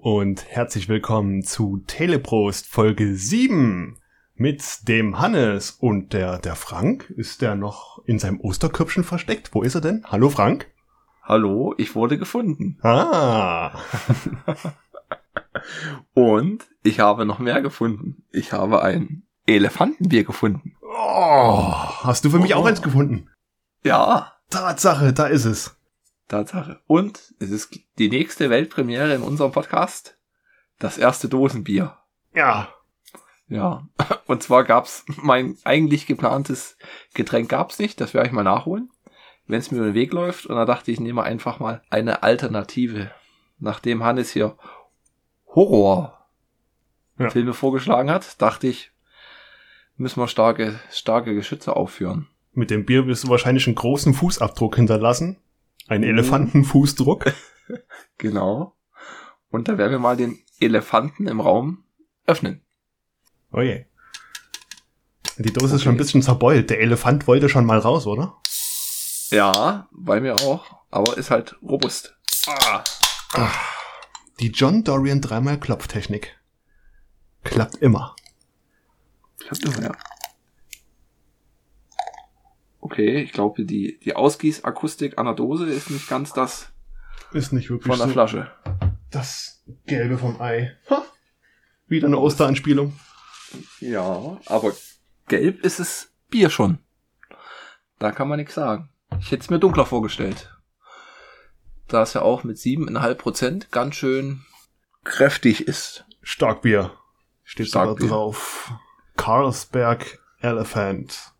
Und herzlich willkommen zu Teleprost Folge 7 mit dem Hannes und der, der Frank. Ist der noch in seinem Osterköpfchen versteckt? Wo ist er denn? Hallo Frank? Hallo, ich wurde gefunden. Ah. und ich habe noch mehr gefunden. Ich habe ein Elefantenbier gefunden. Oh, hast du für mich Oh. auch eins gefunden? Ja, Tatsache, da ist es. Tatsache. Und es ist die nächste Weltpremiere in unserem Podcast. Das erste Dosenbier. Ja. Ja. Und zwar gab's mein eigentlich geplantes Getränk gab's nicht. Das werde ich mal nachholen, wenn es mir über den Weg läuft. Und da dachte ich, nehme einfach mal eine Alternative. Nachdem Hannes hier Horror Ja. Filme vorgeschlagen hat, dachte ich, müssen wir starke, starke Geschütze aufführen. Mit dem Bier wirst du wahrscheinlich einen großen Fußabdruck hinterlassen. Einen Elefantenfußdruck. Genau. Und da werden wir mal den Elefanten im Raum öffnen. Oh je. Die Dose ist schon ein Okay. bisschen zerbeult. Der Elefant wollte schon mal raus, oder? Ja, bei mir auch, aber ist halt robust. Ah. Die John Dorian dreimal Klopftechnik. Klappt immer. Klappt immer, ja. Okay, ich glaube, die, die Ausgießakustik an der Dose ist nicht ganz das Ist nicht wirklich von der so Flasche. das Gelbe vom Ei. Ha. Wieder eine Osteranspielung. Ja, aber gelb ist es Bier schon. Da kann man nichts sagen. Ich hätte es mir dunkler vorgestellt. Da es ja auch mit 7,5 Prozent ganz schön kräftig ist. Starkbier. Steht Starkbier. drauf. Carlsberg Elephant.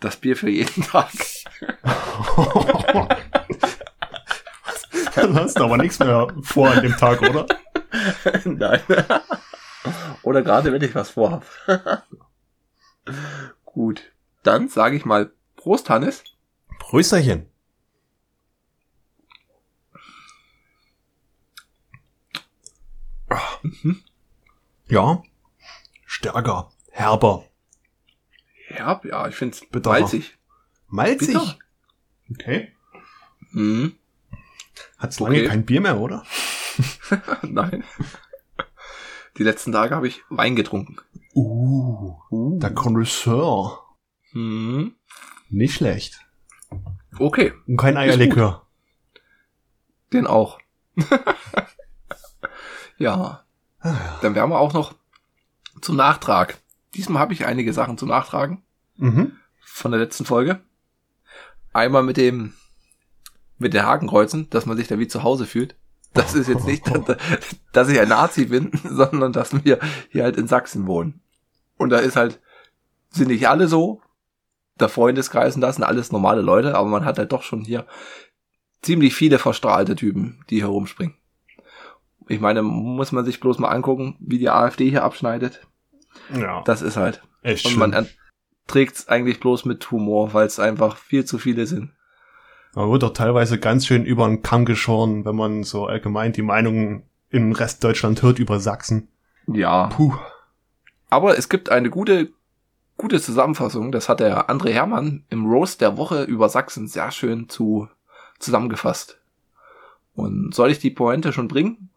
Das Bier für jeden Tag. Dann hast du aber nichts mehr vor an dem Tag, oder? Nein. Oder gerade wenn ich was vorhab. Gut. Dann sage ich mal Prost, Hannes. Prösterchen. Ja. Stärker. Herber. Ja, ja, ich find's Bitterer. malzig. Malzig. Bitter. Okay. Mhm. Hat's lange Okay. kein Bier mehr, oder? Nein. Die letzten Tage habe ich Wein getrunken. Uh. Der Connoisseur. Mhm. Nicht schlecht. Okay, Und kein Eierlikör. den auch. ja, Ah, ja. dann wären wir auch noch zum Nachtrag. Diesmal habe ich einige Sachen zum Nachtragen Mhm. von der letzten Folge. Einmal mit dem mit den Hakenkreuzen, dass man sich da wie zu Hause fühlt. Das ist jetzt nicht, dass, ich ein Nazi bin, sondern dass wir hier halt in Sachsen wohnen. Und da ist halt, sind nicht alle so. Der Freundeskreis und das sind alles normale Leute, aber man hat halt doch schon hier ziemlich viele verstrahlte Typen, die herumspringen. Ich meine, muss man sich bloß mal angucken, wie die AfD hier abschneidet. Ja. Das ist halt. Echt Und man trägt es eigentlich bloß mit Humor, weil es einfach viel zu viele sind. Man wird doch teilweise ganz schön über den Kamm geschoren, wenn man so allgemein die Meinungen im Rest Deutschland hört über Sachsen. Ja. Puh. Aber es gibt eine gute, gute Zusammenfassung. Das hat der André Hermann im Roast der Woche über Sachsen sehr schön zu, zusammengefasst. Und soll ich die Pointe schon bringen?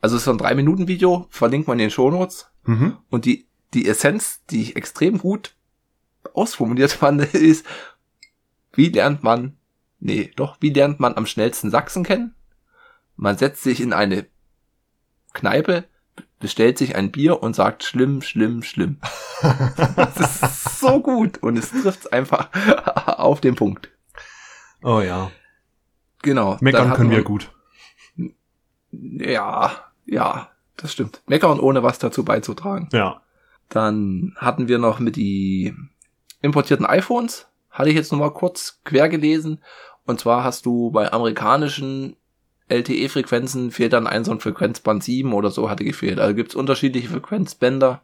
Also es ist so ein 3-Minuten-Video, verlinkt man in den Shownotes. Mhm. Und die, die Essenz, die ich extrem gut ausformuliert fand, ist, wie lernt man, nee, doch, wie lernt man am schnellsten Sachsen kennen? Man setzt sich in eine Kneipe, bestellt sich ein Bier und sagt schlimm, schlimm, schlimm. Das ist so gut und es trifft einfach auf den Punkt. oh ja. Genau. Meckern können wir gut. Ja, ja, das stimmt. Meckern ohne was dazu beizutragen. Ja. Dann hatten wir noch mit die importierten iPhones. Hatte ich jetzt noch mal kurz quer gelesen. Und zwar hast du bei amerikanischen LTE-Frequenzen fehlt dann ein so ein Frequenzband 7 oder so hatte gefehlt. Also gibt's unterschiedliche Frequenzbänder.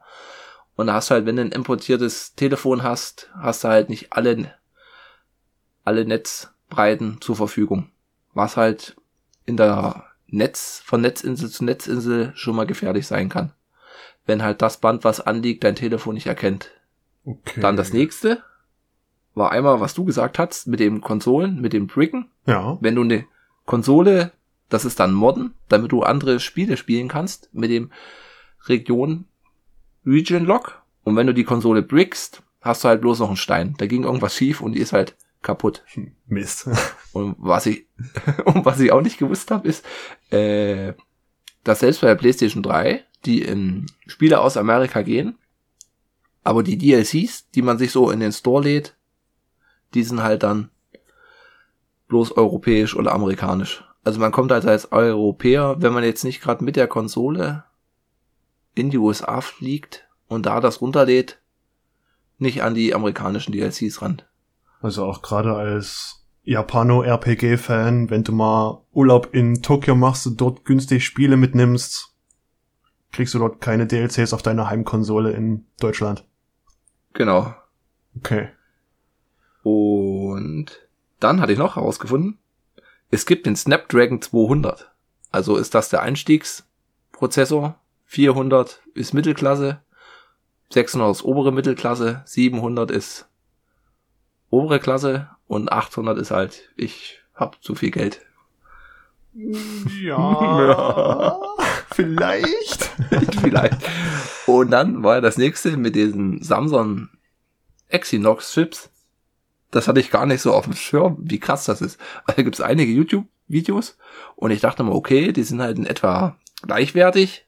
Und da hast du halt, wenn du ein importiertes Telefon hast, hast du halt nicht alle, alle Netzbreiten zur Verfügung. Was halt in der Netz, von Netzinsel zu Netzinsel schon mal gefährlich sein kann wenn halt das Band, was anliegt, dein Telefon nicht erkennt. Okay. Dann das nächste war einmal, was du gesagt hast, mit den Konsolen, mit dem Bricken. Ja. Wenn du eine Konsole Das ist dann Modden, damit du andere Spiele spielen kannst mit dem Region Region Lock. Und wenn du die Konsole brickst, hast du halt bloß noch einen Stein. Da ging irgendwas schief und die ist halt kaputt. Mist. Und was ich, und was ich auch nicht gewusst habe, ist, äh, dass selbst bei der PlayStation 3, die in Spiele aus Amerika gehen, aber die DLCs, die man sich so in den Store lädt, die sind halt dann bloß europäisch oder amerikanisch. Also man kommt halt als Europäer, wenn man jetzt nicht gerade mit der Konsole in die USA fliegt und da das runterlädt, nicht an die amerikanischen DLCs ran. Also auch gerade als Japano-RPG-Fan, wenn du mal Urlaub in Tokio machst und dort günstig Spiele mitnimmst, kriegst du dort keine DLCs auf deiner Heimkonsole in Deutschland. Genau. Okay. Und dann hatte ich noch herausgefunden, es gibt den Snapdragon 200. Also ist das der Einstiegsprozessor. 400 ist Mittelklasse. 600 ist obere Mittelklasse. 700 ist obere Klasse. Und 800 ist halt, ich hab zu viel Geld. Ja. vielleicht. Vielleicht. Und dann war ja das nächste mit diesen Samsung Exynos Chips. Das hatte ich gar nicht so auf dem Schirm, wie krass das ist. Also da gibt es einige YouTube-Videos und ich dachte mal, okay, die sind halt in etwa gleichwertig,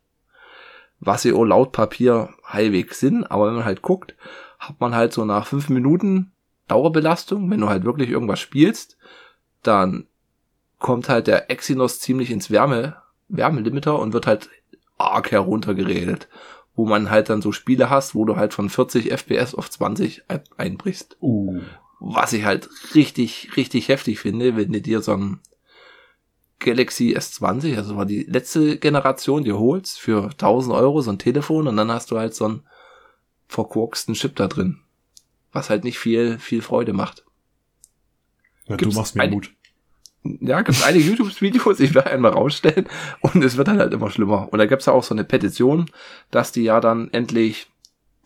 was sie auch laut Papier halbwegs sind, aber wenn man halt guckt, hat man halt so nach fünf Minuten Dauerbelastung, wenn du halt wirklich irgendwas spielst, dann kommt halt der Exynos ziemlich ins Wärme, Wärmelimiter und wird halt arg heruntergeredet. Wo man halt dann so Spiele hast, wo du halt von 40 FPS auf 20 einbrichst. Uh. Was ich halt richtig, richtig heftig finde, wenn du dir so ein Galaxy S20, also war die letzte Generation, dir holst für 1000 Euro so ein Telefon und dann hast du halt so einen verkorksten Chip da drin. Was halt nicht viel, viel Freude macht. Ja, du machst mir ein- Mut. Ja, gibt einige YouTube-Videos, ich werde einmal rausstellen und es wird dann halt immer schlimmer. Und da gibt's ja auch so eine Petition, dass die ja dann endlich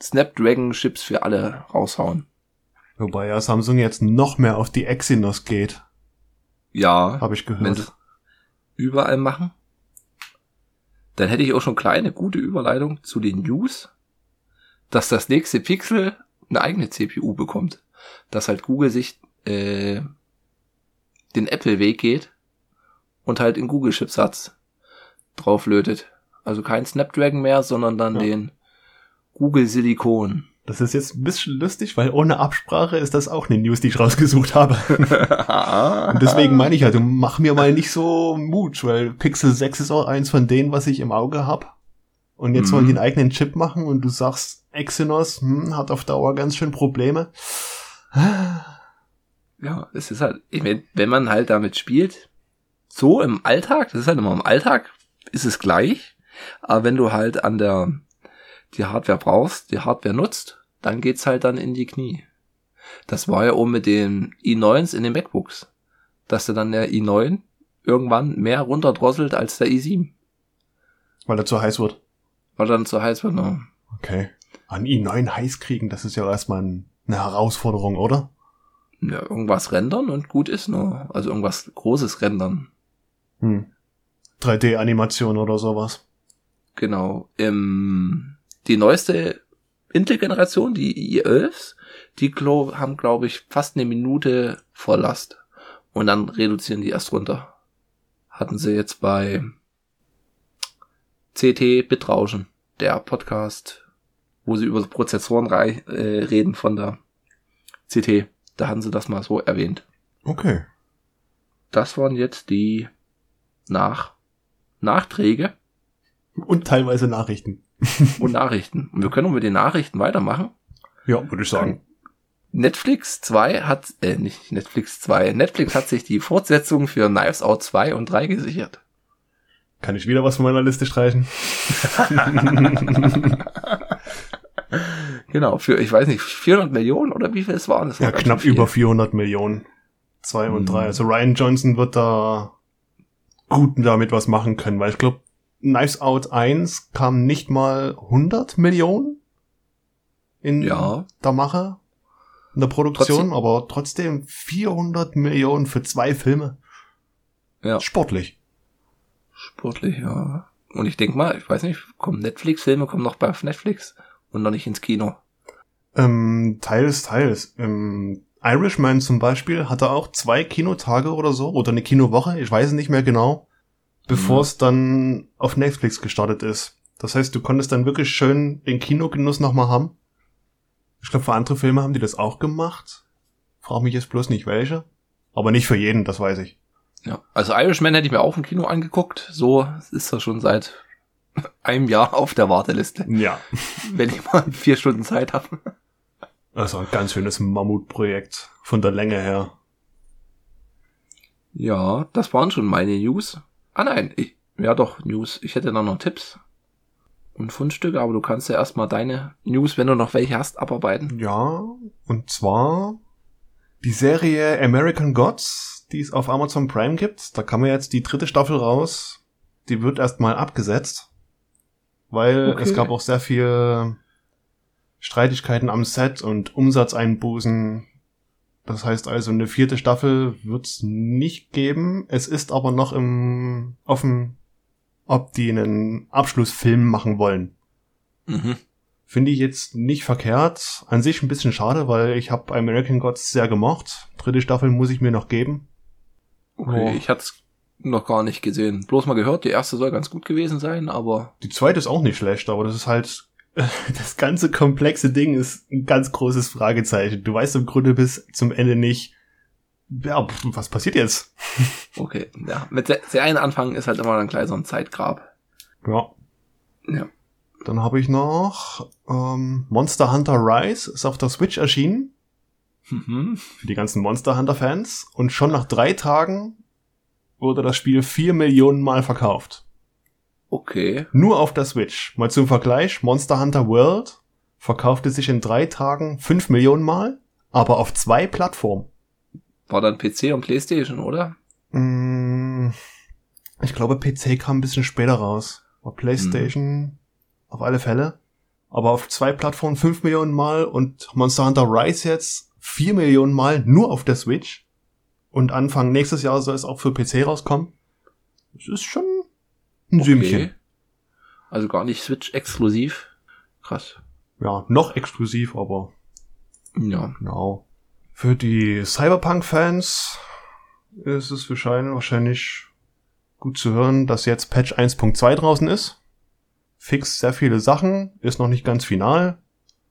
Snapdragon-Chips für alle raushauen. Wobei ja Samsung jetzt noch mehr auf die Exynos geht, Ja, habe ich gehört. überall machen. Dann hätte ich auch schon kleine, gute Überleitung zu den News, dass das nächste Pixel eine eigene CPU bekommt. Dass halt Google sich äh, den Apple-Weg geht und halt in Google-Chipsatz drauflötet. Also kein Snapdragon mehr, sondern dann Ja. den Google Silicon. Das ist jetzt ein bisschen lustig, weil ohne Absprache ist das auch eine News, die ich rausgesucht habe. Und deswegen meine ich du mach mir mal nicht so Mut, weil Pixel 6 ist auch eins von denen, was ich im Auge hab. Und jetzt Mhm. wollen die einen eigenen Chip machen und du sagst, Exynos hm, hat auf Dauer ganz schön Probleme. Ja, es ist halt, ich mein, wenn man halt damit spielt, so im Alltag, das ist halt immer im Alltag, ist es gleich, aber wenn du halt an der, die Hardware brauchst, die Hardware nutzt, dann geht's halt dann in die Knie. Das war ja auch mit den i9s in den MacBooks, dass der dann der i9 irgendwann mehr runterdrosselt als der i7, Weil er zu heiß wird. weil er dann zu heiß wird. Ne? Okay. An i9 heiß kriegen, das ist ja erstmal ein- eine Herausforderung, oder? Ja, irgendwas rendern und gut ist, ne? Also irgendwas Großes rendern. Hm. 3D-Animation oder sowas. Genau. Ähm, die neueste Intel-Generation, die i11, die glaub, haben, glaube ich, fast eine Minute Volllast. Und dann reduzieren die erst runter. Hatten sie jetzt bei CT Bitrauschen, der Podcast, wo sie über Prozessoren äh, reden von der CT. Da hatten sie das mal so erwähnt. Okay. Das waren jetzt die Nach Nachträge Und teilweise Nachrichten. und Nachrichten. Und wir können auch mit den Nachrichten weitermachen. Ja, würde ich sagen. Netflix 2 hat, äh, nicht Netflix 2, Netflix hat sich die Fortsetzung für Knives Out 2 und 3 gesichert. Kann ich wieder was von meiner Liste streichen? Genau, für, ich weiß nicht, 400 Millionen oder wie viel es waren? Das war Ja, knapp viel. über 400 Millionen. Zwei und Mhm. drei. Also Ryan Johnson wird da gut damit was machen können, weil ich glaube, Knives Out 1 kam nicht mal 100 Millionen in Ja, der Mache, in der Produktion, aber trotzdem 400 Millionen für zwei Filme. ja. Sportlich. Sportlich, ja. Und ich denk mal, ich weiß nicht, kommen Netflix-Filme, kommen noch bei Netflix und noch nicht ins Kino. Ähm, teils, teils. Ähm, Irishman zum Beispiel hatte auch zwei Kinotage oder so, oder eine Kinowoche, ich weiß es nicht mehr genau, bevor Mhm. es dann auf Netflix gestartet ist. Das heißt, du konntest dann wirklich schön den Kinogenuss nochmal haben. Ich glaube, für andere Filme haben die das auch gemacht. Frag mich jetzt bloß nicht welche. Aber nicht für jeden, das weiß ich. Ja. Also Irishman hätte ich mir auch im Kino angeguckt. So ist er schon seit einem Jahr auf der Warteliste, Ja. wenn ich mal vier Stunden Zeit habe. Also ein ganz schönes Mammutprojekt von der Länge her. Ja, das waren schon meine News. Ah nein, ich, ja doch, News. Ich hätte dann noch Tipps und Fundstücke, aber du kannst ja erstmal deine News, wenn du noch welche hast, abarbeiten. Ja, und zwar die Serie American Gods, die es auf Amazon Prime gibt. Da kam ja jetzt die dritte Staffel raus. Die wird erstmal abgesetzt, weil Okay. es gab auch sehr viel Streitigkeiten am Set und Umsatzeinbußen. Das heißt also, eine vierte Staffel wird's nicht geben. Es ist aber noch im offen, ob die einen Abschlussfilm machen wollen. Mhm. Finde ich jetzt nicht verkehrt. An sich ein bisschen schade, weil ich habe American Gods sehr gemocht. Dritte Staffel muss ich mir noch geben. Okay, Oh. ich hatte es noch gar nicht gesehen. Bloß mal gehört, die erste soll ganz gut gewesen sein, aber Die zweite ist auch nicht schlecht, aber das ist halt das ganze komplexe Ding ist ein ganz großes Fragezeichen. Du weißt im Grunde bis zum Ende nicht, ja, was passiert jetzt? okay. Ja, mit Se- Serien anfangen ist halt immer dann gleich so ein Zeitgrab. Ja. Ja. Dann habe ich noch ähm, Monster Hunter Rise, ist auf der Switch erschienen. Mhm. für die ganzen Monster Hunter Fans. Und schon nach drei Tagen wurde das Spiel vier Millionen Mal verkauft. Okay. Nur auf der Switch. Mal zum Vergleich, Monster Hunter World verkaufte sich in drei Tagen fünf Millionen Mal, aber auf zwei Plattformen. War dann PC und Playstation, oder? Mm, Ich glaube, PC kam ein bisschen später raus. Aber PlayStation auf alle Fälle. Aber auf zwei Plattformen fünf Millionen Mal und Monster Hunter Rise jetzt vier Millionen Mal nur auf der Switch. Und Anfang nächstes Jahr soll es auch für PC rauskommen. Das ist schon ein Sümmchen. Also gar nicht Switch exklusiv. Krass. Ja, noch exklusiv, aber Ja. genau. Für die Cyberpunk-Fans ist es wahrscheinlich, wahrscheinlich gut zu hören, dass jetzt Patch 1.2 draußen ist. Fix sehr viele Sachen, ist noch nicht ganz final.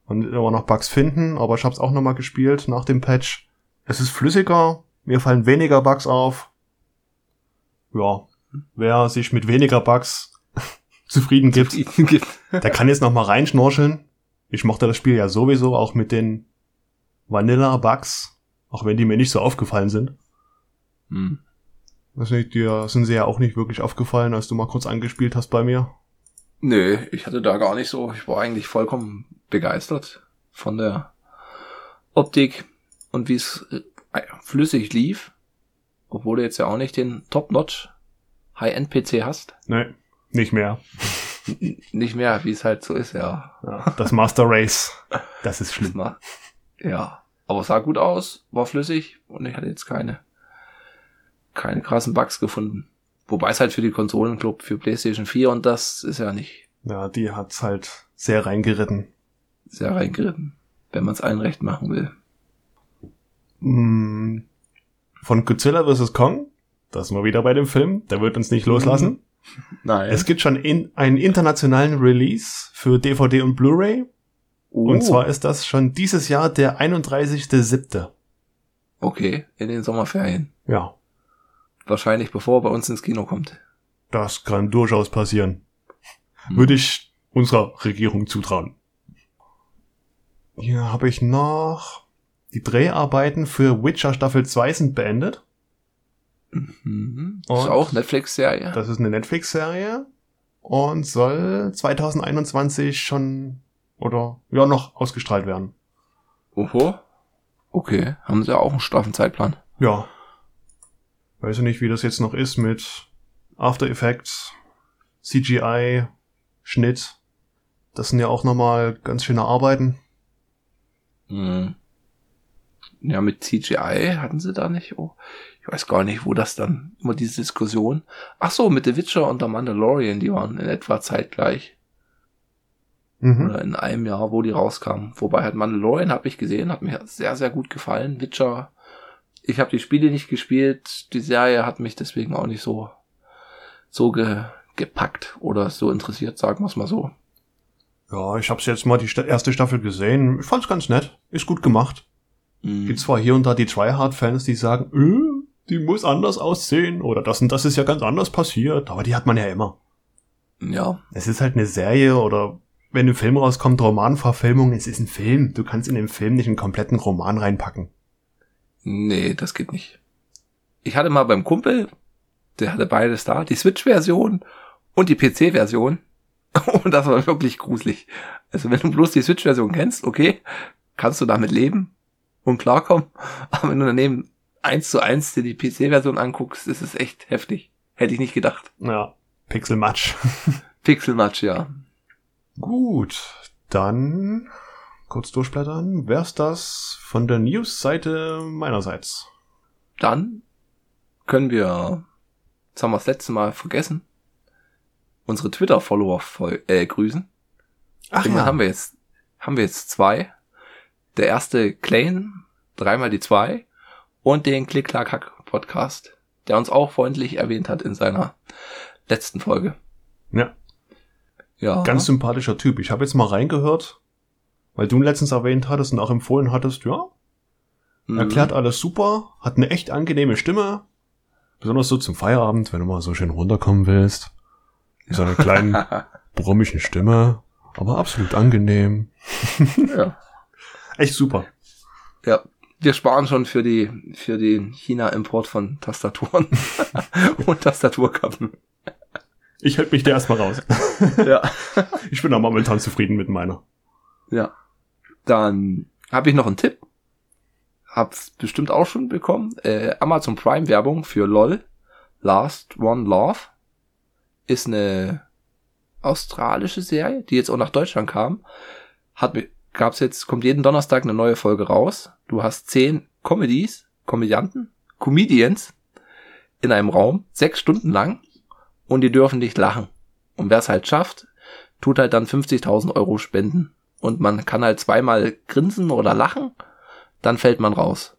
Man wird immer noch Bugs finden, aber ich habe es auch nochmal gespielt nach dem Patch. Es ist flüssiger, mir fallen weniger Bugs auf. Ja, wer sich mit weniger Bugs zufrieden gibt, der kann jetzt noch mal reinschnorcheln. Ich mochte das Spiel ja sowieso auch mit den Vanilla-Bugs, auch wenn die mir nicht so aufgefallen sind. hm. Weiß nicht, dir sind sie ja auch nicht wirklich aufgefallen, als du mal kurz angespielt hast bei mir. Nö, ich hatte da gar nicht so. Ich war eigentlich vollkommen begeistert von der Optik und wie es äh, flüssig lief. Obwohl du jetzt ja auch nicht den Top-Notch High-End-PC hast. Nee, nicht mehr. N nicht mehr, wie es halt so ist, ja. Ja, das Master Race, das ist schlimm. Ja. Aber es sah gut aus, war flüssig und ich hatte jetzt keine, keine krassen Bugs gefunden. Wobei es halt für die Konsolen, glaub, für PlayStation 4 und das ist ja nicht Ja, die hat's halt sehr reingeritten. sehr reingeritten, wenn man es allen recht machen will. Mm, Von Godzilla vs. Kong, das sind wir wieder bei dem Film, der wird uns nicht loslassen. Nein. Es gibt schon in, einen internationalen Release für DVD und Blu-ray. oh, Und zwar ist das schon dieses Jahr der 31.07. okay, in den Sommerferien. Ja, Wahrscheinlich bevor er bei uns ins Kino kommt. das kann durchaus passieren. Hm. Würde ich unserer Regierung zutrauen. Hier habe ich noch die Dreharbeiten für Witcher Staffel 2 sind beendet. Mhm. Und- Ist auch Netflix-Serie. Das ist eine Netflix-Serie und soll 2021 schon oder ja noch ausgestrahlt werden. Oho. Okay, haben sie ja auch einen straffen Zeitplan. Ja. Weiß ich nicht, wie das jetzt noch ist mit After Effects, CGI, Schnitt. Das sind ja auch nochmal ganz schöne Arbeiten. Mhm. Ja, mit CGI hatten sie da nicht. Oh, ich weiß gar nicht, wo das dann immer diese Diskussion. Ach so, mit The Witcher und der Mandalorian, die waren in etwa zeitgleich. Mhm. Oder in einem Jahr, wo die rauskamen. Wobei halt Mandalorian habe ich gesehen, hat mir sehr, sehr gut gefallen. Witcher, ich habe die Spiele nicht gespielt, die Serie hat mich deswegen auch nicht so, so ge, gepackt oder so interessiert, sagen wir es mal so. Ja, ich habe jetzt mal die erste Staffel gesehen. Ich fand's ganz nett. Ist gut gemacht. Mhm. Gibt zwar hier und da die Tryhard-Fans, die sagen, äh, die muss anders aussehen oder das und das ist ja ganz anders passiert, aber die hat man ja immer. Ja. Es ist halt eine Serie oder wenn ein Film rauskommt, Romanverfilmung, es ist ein Film. Du kannst in den Film nicht einen kompletten Roman reinpacken. Nee, das geht nicht. Ich hatte mal beim Kumpel, der hatte beides da, die Switch-Version und die PC-Version. Und das war wirklich gruselig. Also wenn du bloß die Switch-Version kennst, okay, kannst du damit leben und klarkommen. Aber wenn du daneben eins zu eins dir die PC-Version anguckst, ist es echt heftig. Hätte ich nicht gedacht. Ja, Pixelmatch. Pixelmatch, ja. Gut, dann kurz durchblättern. Wär's das von der News-Seite meinerseits? Dann können wir, das haben wir das letzte Mal vergessen, unsere Twitter-Follower äh, grüßen. Ach ja. haben wir jetzt, haben wir jetzt zwei. Der erste Klein, dreimal die zwei und den Klick Klack Hack Podcast, der uns auch freundlich erwähnt hat in seiner letzten Folge. Ja. Ja. Ganz sympathischer Typ. Ich habe jetzt mal reingehört, weil du ihn letztens erwähnt hattest und auch empfohlen hattest, ja. Mhm. Erklärt alles super, hat eine echt angenehme Stimme. Besonders so zum Feierabend, wenn du mal so schön runterkommen willst. So eine kleinen brummischen Stimme, aber absolut angenehm. ja. Echt super. Ja, wir sparen schon für die für den China-Import von Tastaturen und Tastaturkappen. Ich halte mich da erstmal raus. ja. Ich bin auch momentan zufrieden mit meiner. Ja. Dann habe ich noch einen Tipp. Hab's bestimmt auch schon bekommen. Äh, Amazon Prime Werbung für LOL. Last One Love. Ist eine australische Serie, die jetzt auch nach Deutschland kam. Hat, gab's jetzt, kommt jeden Donnerstag eine neue Folge raus. Du hast zehn Comedies, Komödianten, Comedians in einem Raum, sechs Stunden lang und die dürfen nicht lachen. Und wer es halt schafft, tut halt dann 50.000 Euro spenden. Und man kann halt zweimal grinsen oder lachen, dann fällt man raus.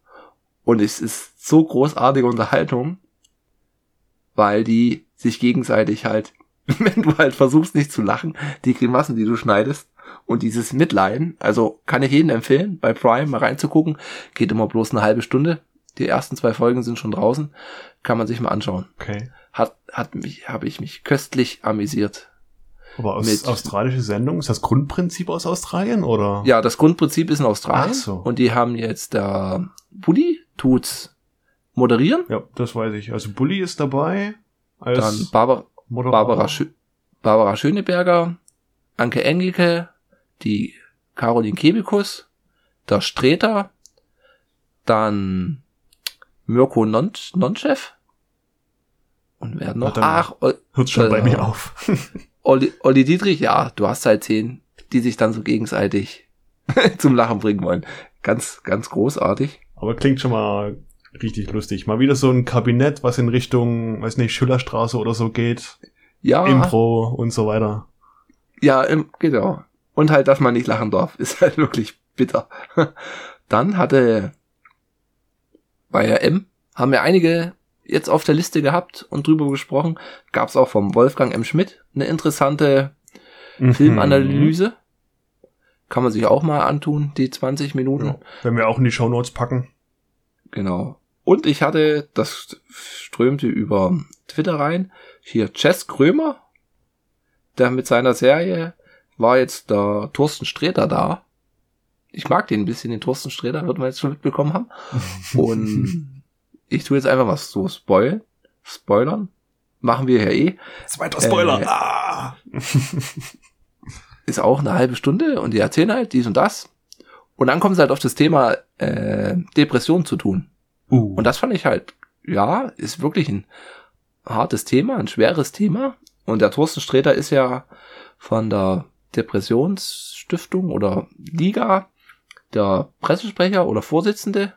Und es ist so großartige Unterhaltung, weil die sich gegenseitig halt, wenn du halt versuchst nicht zu lachen, die Grimassen, die du schneidest und dieses Mitleiden, also kann ich jedem empfehlen, bei Prime mal reinzugucken, geht immer bloß eine halbe Stunde. Die ersten zwei Folgen sind schon draußen, kann man sich mal anschauen. Okay hat, hat mich, habe ich mich köstlich amüsiert. Aber aus, mit, australische Sendung, ist das Grundprinzip aus Australien oder? Ja, das Grundprinzip ist in Australien. Ach so. Und die haben jetzt der Bulli tut's moderieren. Ja, das weiß ich. Also Bulli ist dabei. Als Dann Barbara, Barbara, Schö Barbara Schöneberger, Anke Engelke, die Caroline Kebekus, der Streter, dann Mirko Nonchef, und wer noch? Ach, hört schon äh, bei mir auf. Olli, Olli Dietrich, ja, du hast halt zehn, die sich dann so gegenseitig zum Lachen bringen wollen. Ganz, ganz großartig. Aber klingt schon mal richtig lustig. Mal wieder so ein Kabinett, was in Richtung, weiß nicht, Schillerstraße oder so geht. Ja. Impro und so weiter. Ja, im, genau. Und halt, dass man nicht lachen darf, ist halt wirklich bitter. Dann hatte bei M haben wir einige jetzt auf der Liste gehabt und drüber gesprochen. Gab es auch vom Wolfgang M. Schmidt eine interessante mhm. Filmanalyse. Kann man sich auch mal antun, die 20 Minuten. Ja, wenn wir auch in die Show Notes packen. Genau. Und ich hatte, das strömte über Twitter rein, hier Jess Krömer, der mit seiner Serie war jetzt der Thorsten Sträter da. Ich mag den ein bisschen, den Thorsten Sträter, wird man jetzt schon mitbekommen haben. Und ich tue jetzt einfach was so spoil, spoilern. Machen wir ja eh. Zweiter Spoiler. Äh, ah. ist auch eine halbe Stunde und die erzählen halt dies und das. Und dann kommen sie halt auf das Thema äh, Depression zu tun. Uh. Und das fand ich halt, ja, ist wirklich ein hartes Thema, ein schweres Thema. Und der Thorsten Sträter ist ja von der Depressionsstiftung oder Liga der Pressesprecher oder Vorsitzende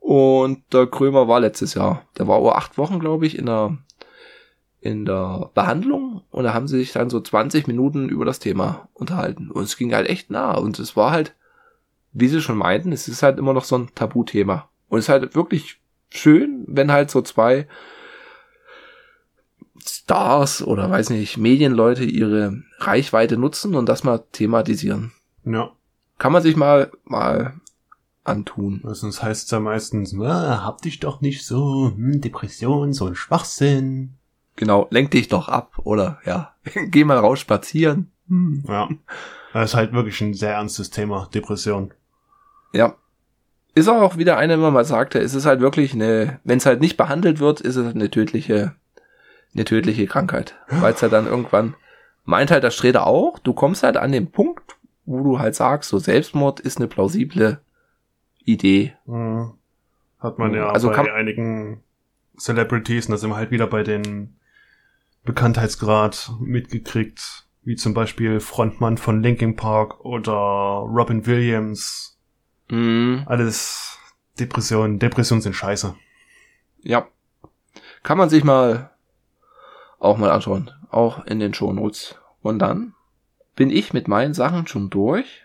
Und der Krömer war letztes Jahr. Der war über acht Wochen, glaube ich, in der, in der Behandlung. Und da haben sie sich dann so 20 Minuten über das Thema unterhalten. Und es ging halt echt nah. Und es war halt, wie sie schon meinten, es ist halt immer noch so ein Tabuthema. Und es ist halt wirklich schön, wenn halt so zwei Stars oder weiß nicht, Medienleute ihre Reichweite nutzen und das mal thematisieren. Ja. Kann man sich mal, mal antun. Sonst heißt es ja meistens, ah, hab dich doch nicht so, hm, Depression, so ein Schwachsinn. Genau, lenk dich doch ab oder ja, geh mal raus spazieren. Hm. Ja. Das ist halt wirklich ein sehr ernstes Thema, Depression. Ja. Ist auch wieder eine, wenn man mal sagte, es ist halt wirklich eine, wenn es halt nicht behandelt wird, ist es eine tödliche, eine tödliche Krankheit. Weil es halt dann irgendwann, meint halt der Sträder auch, du kommst halt an den Punkt, wo du halt sagst, so Selbstmord ist eine plausible Idee. Mhm. Hat man ja Also bei einigen Celebrities, und da sind wir halt wieder bei den Bekanntheitsgrad mitgekriegt, wie zum Beispiel Frontmann von Linkin Park oder Robin Williams. Mhm. Alles Depressionen. Depressionen sind scheiße. Ja. Kann man sich mal auch mal anschauen. Auch in den Shownotes. Und dann bin ich mit meinen Sachen schon durch.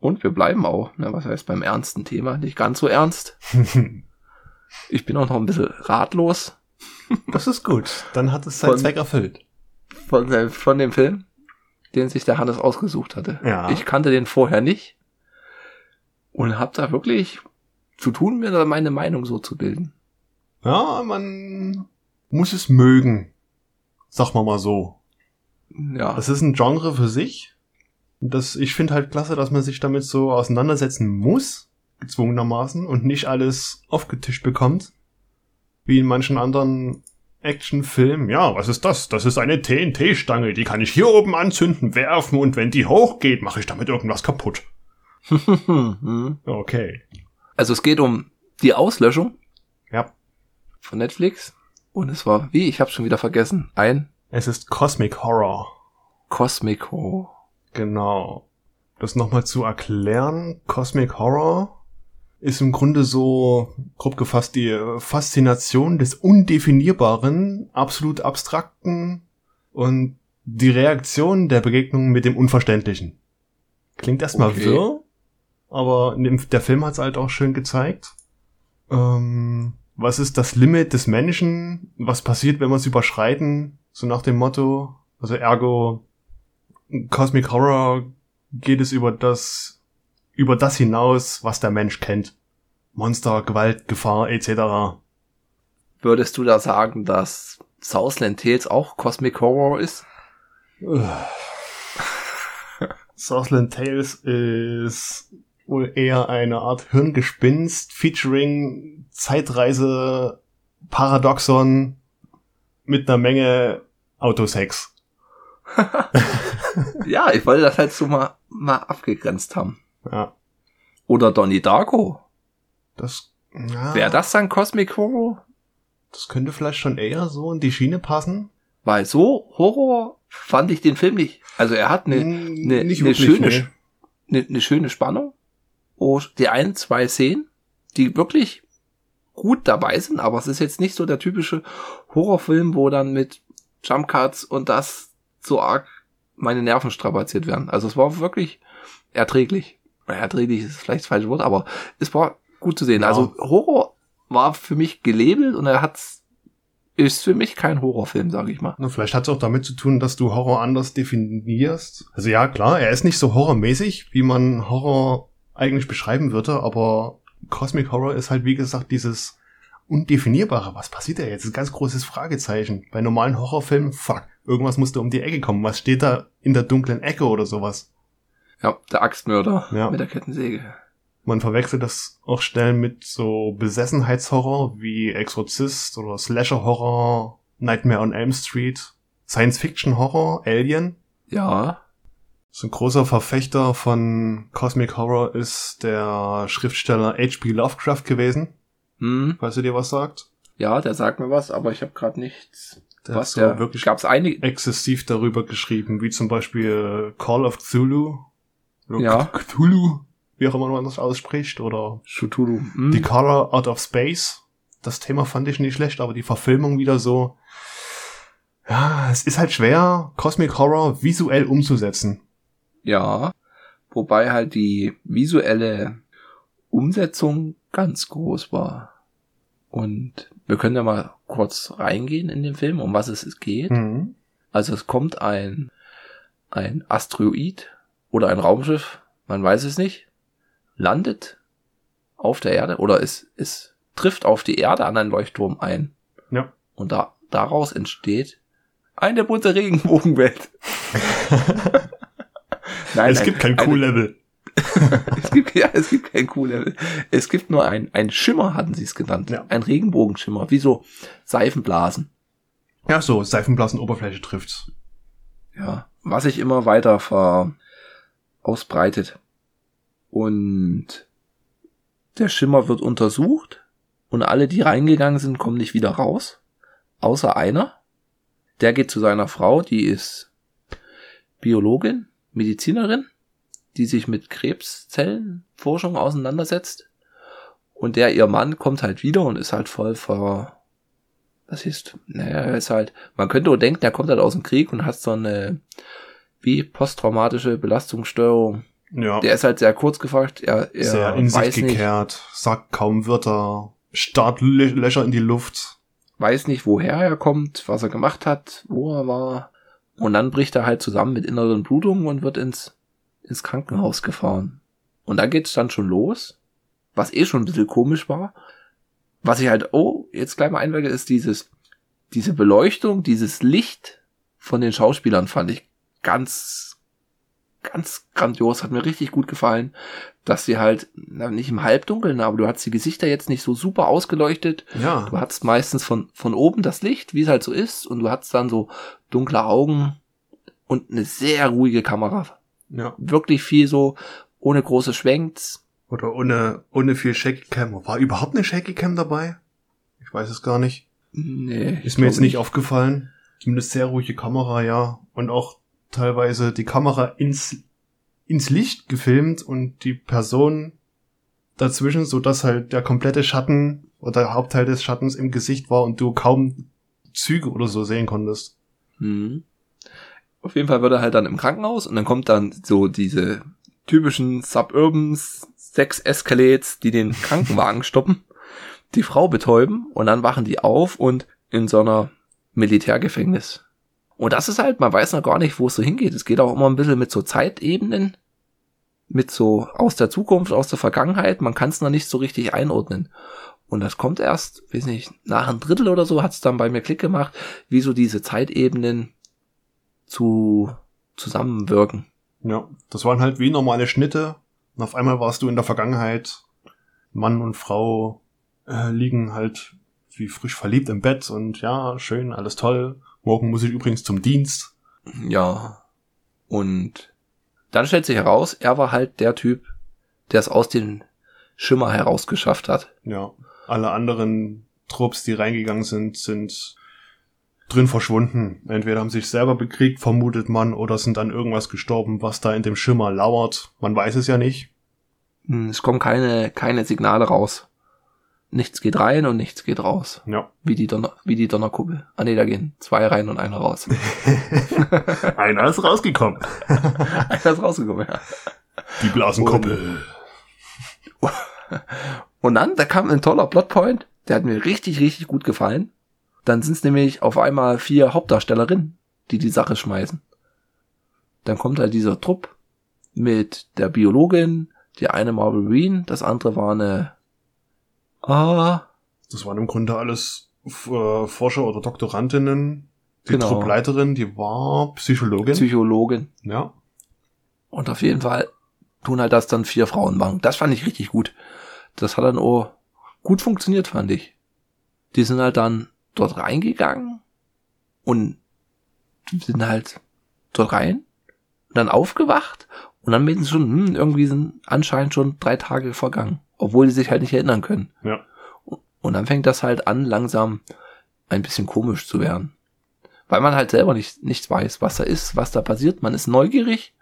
Und wir bleiben auch, ne, was heißt beim ernsten Thema, nicht ganz so ernst. Ich bin auch noch ein bisschen ratlos das ist gut. Dann hat es seinen Von- Zweck erfüllt. von, von dem Film, den sich der Hannes ausgesucht hatte. Ja. Ich kannte den vorher nicht und hab da wirklich zu tun, mir da meine Meinung so zu bilden. Ja, man muss es mögen. Sag mal mal so. Ja. Das ist ein Genre für sich. Und Das, ich finde halt klasse, dass man sich damit so auseinandersetzen muss, gezwungenermaßen, und nicht alles aufgetischt bekommt. Wie in manchen anderen Actionfilmen. Ja, was ist das? Das ist eine TNT-Stange, die kann ich hier oben anzünden, werfen, und wenn die hochgeht, mache ich damit irgendwas kaputt. Okay. Also es geht um die Auslöschung Ja. von Netflix. Und es war, wie, ich hab's schon wieder vergessen, ein Es ist Cosmic Horror. Cosmic Horror. Genau. Das nochmal zu erklären, Cosmic Horror ist im Grunde so, grob gefasst, die Faszination des Undefinierbaren, absolut Abstrakten und die Reaktion der Begegnung mit dem Unverständlichen. Klingt erstmal Okay. wirr, aber der Film hat es halt auch schön gezeigt. Ähm, was ist das Limit des Menschen? Was passiert, wenn wir es überschreiten? So nach dem Motto, also ergo, Cosmic Horror geht es über das, über das hinaus, was der Mensch kennt. Monster, Gewalt, Gefahr, etc. Würdest du da sagen, dass Southland Tales auch Cosmic Horror ist? Southland Tales ist wohl eher eine Art Hirngespinst featuring Zeitreise, Paradoxon mit einer Menge Autosex. ja, ich wollte das halt so mal, mal abgegrenzt haben. Ja, Oder Donnie Darko. das, ja, Wäre das dann Cosmic Horror? das könnte vielleicht schon eher so in die Schiene passen. Weil so Horror fand ich den Film nicht. Also er hat eine, eine, eine, schöne, eine, eine schöne Spannung. Und die ein, zwei Szenen, die wirklich gut dabei sind, aber es ist jetzt nicht so der typische Horrorfilm, wo dann mit Jumpcuts und das so arg meine Nerven strapaziert werden. Also es war wirklich erträglich. Erträglich ist vielleicht das falsche Wort, aber es war gut zu sehen. Ja. Also Horror war für mich gelabelt und er hat's ist für mich kein Horrorfilm, sage ich mal. Na, vielleicht hat es auch damit zu tun, dass du Horror anders definierst. Also ja, klar, er ist nicht so horrormäßig, wie man Horror eigentlich beschreiben würde, aber Cosmic Horror ist halt, wie gesagt, dieses Undefinierbare. Was passiert da jetzt? Das ist ein ganz großes Fragezeichen. Bei normalen Horrorfilmen, fuck, irgendwas musste um die Ecke kommen. Was steht da in der dunklen Ecke oder sowas? Ja, der Axtmörder Ja. mit der Kettensäge. Man verwechselt das auch schnell mit so Besessenheitshorror wie Exorzist oder Slasher-Horror, Nightmare on Elm Street, Science-Fiction-Horror, Alien. Ja, So ein großer Verfechter von Cosmic Horror ist der Schriftsteller H.P. Lovecraft gewesen, hm, falls er dir was sagt. ja, der sagt mir was, aber ich habe gerade nichts. Der was der wirklich gab's einige exzessiv darüber geschrieben, wie zum Beispiel Call of Cthulhu. Ja. Cthulhu, wie wie auch immer man das ausspricht, oder Cthulhu. Hm. The Color Out of Space. Das Thema fand ich nicht schlecht, aber die Verfilmung wieder so. Ja, es ist halt schwer, Cosmic Horror visuell umzusetzen. Ja, wobei halt die visuelle Umsetzung ganz groß war. Und wir können ja mal kurz reingehen in den Film, um was es geht. Mhm. Also es kommt ein, ein Asteroid oder ein Raumschiff, man weiß es nicht, landet auf der Erde oder es, es trifft auf die Erde an einen Leuchtturm ein. Ja. Und da, daraus entsteht eine bunte Regenbogenwelt. nein, es nein, gibt kein Cool-Level. es gibt, ja, es gibt kein cool Es gibt nur ein, ein Schimmer, hatten sie es genannt. Ja. Ein Regenbogenschimmer, wie so Seifenblasen. Ja, so, Seifenblasenoberfläche trifft's. Ja, was sich immer weiter ver ausbreitet. Und der Schimmer wird untersucht und alle, die reingegangen sind, kommen nicht wieder raus. Außer einer. Der geht zu seiner Frau, die ist Biologin, Medizinerin, die sich mit Krebszellenforschung auseinandersetzt. Und der, ihr Mann, kommt halt wieder und ist halt voll ver, was ist, naja, er ist halt, man könnte auch denken, der kommt halt aus dem Krieg und hat so eine, wie posttraumatische Belastungsstörung. Ja. Der ist halt sehr kurz gefragt, er, er Sehr in sich nicht, gekehrt, sagt kaum Wörter, starrt Lö- Löcher in die Luft. weiß nicht, woher er kommt, was er gemacht hat, wo er war. Und dann bricht er halt zusammen mit inneren Blutungen und wird ins, ins Krankenhaus gefahren. Und da geht's dann schon los, was eh schon ein bisschen komisch war. Was ich halt, oh, jetzt gleich mal einwege, ist dieses, diese Beleuchtung, dieses Licht von den Schauspielern fand ich ganz, ganz grandios, hat mir richtig gut gefallen, dass sie halt, na, nicht im Halbdunkeln, aber du hast die Gesichter jetzt nicht so super ausgeleuchtet, Ja. Du hattest meistens von, von oben das Licht, wie es halt so ist, und du hattest dann so dunkle Augen und eine sehr ruhige Kamera. Ja. Wirklich viel so, ohne große Schwenks. Oder ohne, ohne viel Shaky Cam. War überhaupt eine Shaky Cam dabei? Ich weiß es gar nicht. Nee. Ist mir jetzt nicht aufgefallen. Zumindest sehr ruhige Kamera, ja. Und auch teilweise die Kamera ins, ins Licht gefilmt und die Person dazwischen, so dass halt der komplette Schatten oder der Hauptteil des Schattens im Gesicht war und du kaum Züge oder so sehen konntest. Mhm. Auf jeden Fall wird er halt dann im Krankenhaus und dann kommt dann so diese typischen Suburban Sex Escalates, die den Krankenwagen stoppen, die Frau betäuben und dann wachen die auf und in so einer Militärgefängnis. Und das ist halt, man weiß noch gar nicht, wo es so hingeht. Es geht auch immer ein bisschen mit so Zeitebenen, mit so aus der Zukunft, aus der Vergangenheit. Man kann es noch nicht so richtig einordnen. Und das kommt erst, weiß nicht, nach einem Drittel oder so hat es dann bei mir Klick gemacht, wie so diese Zeitebenen zu zusammenwirken. Ja, das waren halt wie normale Schnitte. Und auf einmal warst du in der Vergangenheit. Mann und Frau äh, liegen halt wie frisch verliebt im Bett und ja, schön, alles toll. Morgen muss ich übrigens zum Dienst. Ja. Und dann stellt sich heraus, er war halt der Typ, der es aus dem Schimmer herausgeschafft hat. Ja, alle anderen Trupps, die reingegangen sind, sind drin verschwunden. Entweder haben sich selber bekriegt, vermutet man, oder sind an irgendwas gestorben, was da in dem Schimmer lauert. Man weiß es ja nicht. Hm, Es kommen keine, keine Signale raus. Nichts geht rein und nichts geht raus. Ja. Wie die, Donner, wie die Donnerkuppel. Ah nee, da gehen zwei rein und einer raus. Einer ist rausgekommen. einer ist rausgekommen, ja. Die Blasenkuppel. Und dann, da kam ein toller Plotpoint, der hat mir richtig, richtig gut gefallen. Dann sind es nämlich auf einmal vier Hauptdarstellerinnen, die die Sache schmeißen. Dann kommt halt dieser Trupp mit der Biologin, die eine Marveline, das andere war eine Ah, Das waren im Grunde alles äh, Forscher oder Doktorandinnen. Die Genau. Truppleiterin, die war Psychologin. Psychologin. ja. Und auf jeden Fall tun halt das dann vier Frauen machen. Das fand ich richtig gut. Das hat dann auch gut funktioniert, fand ich. Die sind halt dann dort reingegangen und sind halt dort rein, dann aufgewacht und dann meinten sie schon, hm, irgendwie sind anscheinend schon drei Tage vergangen, obwohl sie sich halt nicht erinnern können. Ja. Und dann fängt das halt an, langsam ein bisschen komisch zu werden. Weil man halt selber nicht, nicht weiß, was da ist, was da passiert. Man ist neugierig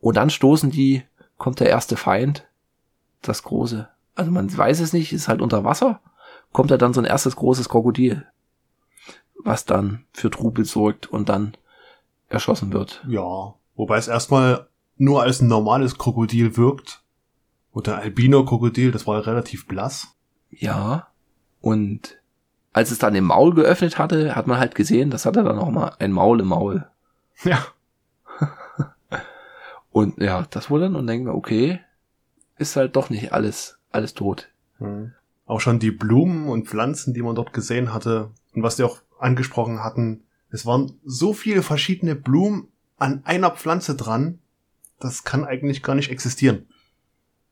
und dann stoßen die, kommt der erste Feind das große. Also man weiß es nicht, ist halt unter Wasser, kommt da dann so ein erstes großes Krokodil, was dann für Trubel sorgt und dann erschossen wird. Ja, wobei es erstmal nur als ein normales Krokodil wirkt. Oder Albino-Krokodil, das war relativ blass. Ja, und als es dann im Maul geöffnet hatte, hat man halt gesehen, das hatte dann auch mal ein Maul im Maul. Ja. Und ja, das wurde dann und denken wir, okay, ist halt doch nicht alles, alles tot. Mhm. Auch schon die Blumen und Pflanzen, die man dort gesehen hatte und was die auch angesprochen hatten, es waren so viele verschiedene Blumen an einer Pflanze dran, das kann eigentlich gar nicht existieren.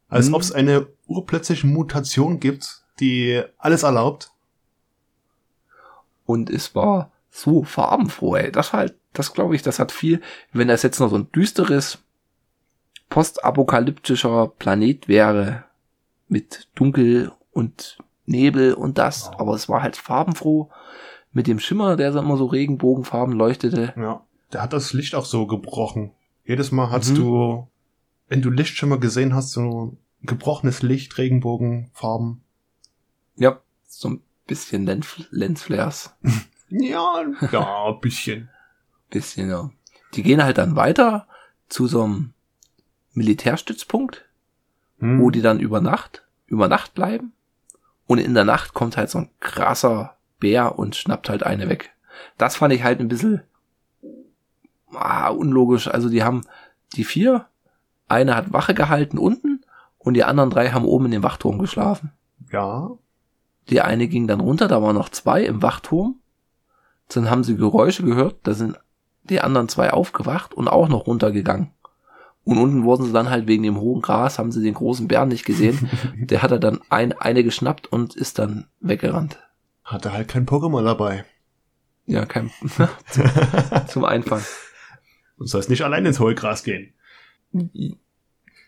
Als Mhm. ob es eine urplötzliche Mutation gibt, die alles erlaubt. Und es war so farbenfroh, ey. Das halt, das glaube ich, das hat viel, wenn das jetzt noch so ein düsteres, postapokalyptischer Planet wäre, mit Dunkel und Nebel und das, aber es war halt farbenfroh, mit dem Schimmer, der so immer so Regenbogenfarben leuchtete. Ja. Der hat das Licht auch so gebrochen. Jedes Mal hast Mhm. du, wenn du Lichtschimmer gesehen hast, so gebrochenes Licht, Regenbogenfarben. Ja, so ein bisschen Lens Lensflares. Ja, ja, ein bisschen. Bisschen, ja. Die gehen halt dann weiter zu so einem Militärstützpunkt, Hm. wo die dann über Nacht, über Nacht bleiben. Und in der Nacht kommt halt so ein krasser Bär und schnappt halt eine weg. Das fand ich halt ein bisschen ah, unlogisch. Also die haben die vier, eine hat Wache gehalten unten und die anderen drei haben oben in dem Wachturm geschlafen. ja, Die eine ging dann runter, da waren noch zwei im Wachturm. Dann haben sie Geräusche gehört, da sind die anderen zwei aufgewacht und auch noch runtergegangen. Und unten wurden sie dann halt wegen dem hohen Gras, haben sie den großen Bären nicht gesehen. Der hat er dann ein, eine geschnappt und ist dann weggerannt. hatte halt kein Pokémon dabei. Ja, kein, zum, zum Einfang. Und sollst nicht allein ins Hohlgras gehen.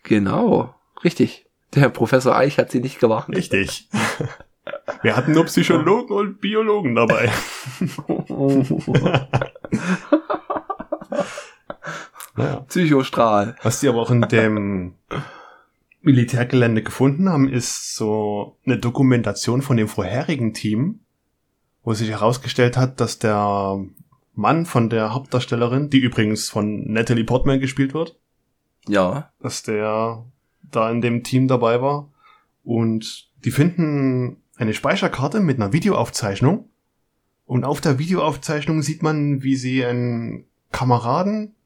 Genau, richtig. Der Professor Eich hat sie nicht gewarnt. Richtig. Wir hatten nur Psychologen und Biologen dabei. Naja. Psychostrahl. Was die aber auch in dem Militärgelände gefunden haben, ist so eine Dokumentation von dem vorherigen Team, wo sich herausgestellt hat, dass der Mann von der Hauptdarstellerin, die übrigens von Natalie Portman gespielt wird, Ja, dass der da in dem Team dabei war. Und die finden eine Speicherkarte mit einer Videoaufzeichnung. Und auf der Videoaufzeichnung sieht man, wie sie einen Kameraden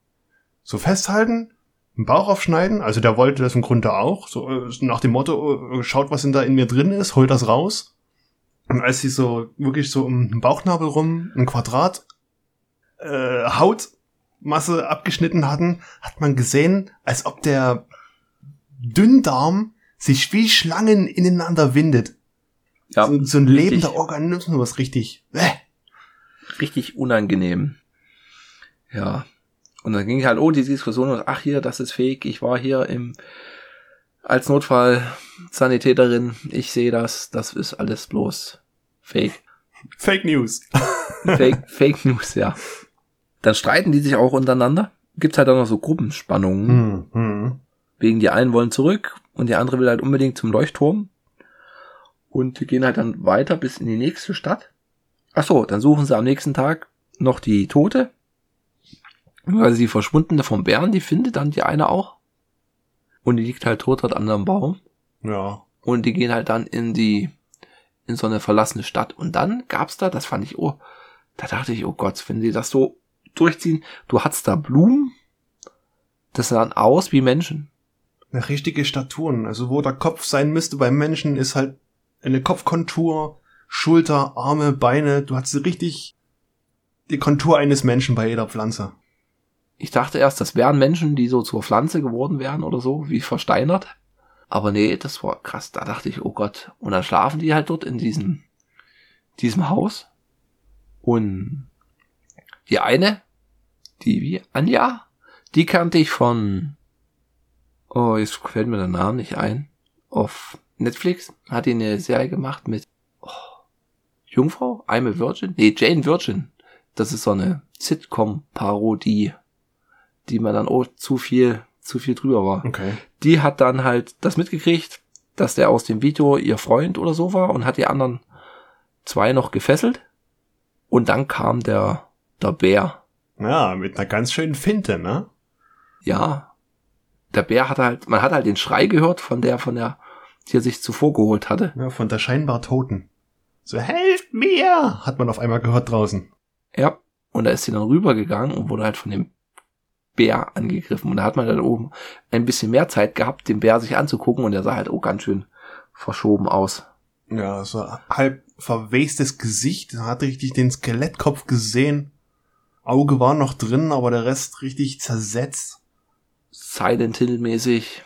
so festhalten, den Bauch aufschneiden. Also der wollte das im Grunde auch. So äh, nach dem Motto, äh, schaut, was denn da in mir drin ist, holt das raus. Und als sie so wirklich so um den Bauchnabel rum ein Quadrat äh, Hautmasse abgeschnitten hatten, hat man gesehen, als ob der Dünndarm sich wie Schlangen ineinander windet. ja, so, so ein richtig. lebender Organismus, richtig. Bäh. richtig unangenehm. Ja. Und dann ging halt, oh, die Diskussion ach hier, das ist fake, ich war hier im, als Notfallsanitäterin, ich sehe das, das ist alles bloß fake. Fake News. Fake, Fake News, ja. Dann streiten die sich auch untereinander. Gibt's halt auch noch so Gruppenspannungen. Hm, hm. Wegen die einen wollen zurück und die andere will halt unbedingt zum Leuchtturm. Und die gehen halt dann weiter bis in die nächste Stadt. Ach so, dann suchen sie am nächsten Tag noch die Tote. Weil sie verschwundene vom Bären, die findet dann die eine auch. Und die liegt halt tot dort an einem Baum. Ja. Und die gehen halt dann in die, in so eine verlassene Stadt. Und dann gab's da, das fand ich, oh, da dachte ich, oh Gott, wenn die das so durchziehen, du hattest da Blumen, das sahen aus wie Menschen. Eine richtige Staturen. Also wo der Kopf sein müsste beim Menschen ist halt eine Kopfkontur, Schulter, Arme, Beine. Du hast richtig die Kontur eines Menschen bei jeder Pflanze. Ich dachte erst, das wären Menschen, die so zur Pflanze geworden wären oder so, wie versteinert. Aber nee, das war krass. Da dachte ich, oh Gott. Und dann schlafen die halt dort in diesem, diesem Haus. Und die eine, die wie Anja, die kannte ich von, oh, jetzt fällt mir der Name nicht ein, auf Netflix hat die eine Serie gemacht mit oh, Jungfrau, I'm a Virgin, nee, Jane Virgin. Das ist so eine Sitcom-Parodie, die man dann oh zu viel, zu viel drüber war Okay. die hat dann halt das mitgekriegt dass der aus dem Video ihr Freund oder so war und hat die anderen zwei noch gefesselt. Und dann kam der, der Bär. Ja, mit einer ganz schönen Finte, ne? Ja. Der Bär hat halt, man hat halt den Schrei gehört von der, von der, die er sich zuvor geholt hatte. Ja, von der scheinbar Toten. So, helft mir! Hat man auf einmal gehört draußen. Ja. Und da ist sie dann rübergegangen und wurde halt von dem Bär angegriffen. Und da hat man dann oben ein bisschen mehr Zeit gehabt, den Bär sich anzugucken und der sah halt auch ganz schön verschoben aus. Ja, so halb verwestes Gesicht, hat richtig den Skelettkopf gesehen. Auge war noch drin, aber der Rest richtig zersetzt. Silent Hill mäßig.